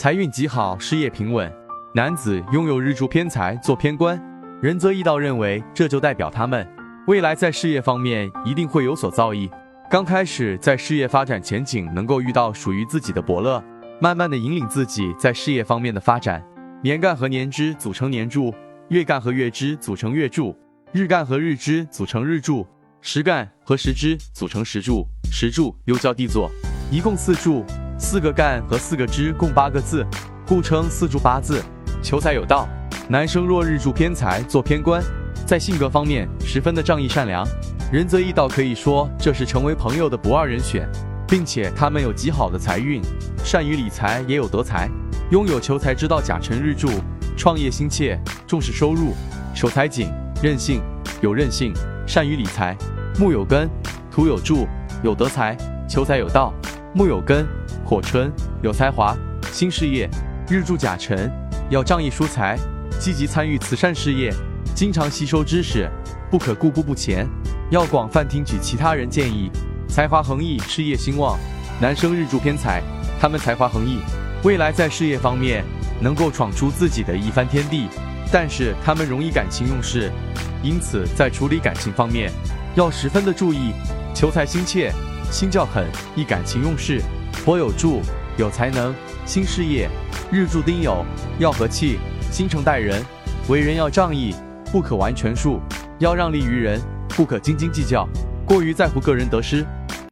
财运极好，事业平稳。男子拥有日柱偏财做偏官，仁泽义道认为这就代表他们未来在事业方面一定会有所造诣。刚开始在事业发展前景能够遇到属于自己的伯乐，慢慢的引领自己在事业方面的发展。年干和年支组成年柱，月干和月支组成月柱，日干和日支组成日柱，时干和时支组成时柱。时柱又叫地座，一共四柱，四个干和四个支共八个字，故称四柱八字。求财有道，男生若日柱偏财做偏官，在性格方面十分的仗义善良，仁泽义道可以说这是成为朋友的不二人选，并且他们有极好的财运，善于理财也有德才，拥有求财之道甲辰日柱，创业心切，重视收入，守财紧，任性，有韧性，善于理财。木有根，土有柱，有德才，求财有道。木有根，火春，有才华，新事业，日柱甲辰。要仗义疏财，积极参与慈善事业，经常吸收知识，不可固步不前，要广泛听取其他人建议，才华横溢，事业兴旺。男生日柱偏财，他们才华横溢，未来在事业方面能够闯出自己的一番天地。但是他们容易感情用事，因此在处理感情方面要十分的注意。求财心切，心较狠，易感情用事。佛有助，有才能，新事业。日柱丁酉，要和气，心诚待人，为人要仗义，不可完全术，要让利于人，不可斤斤计较，过于在乎个人得失。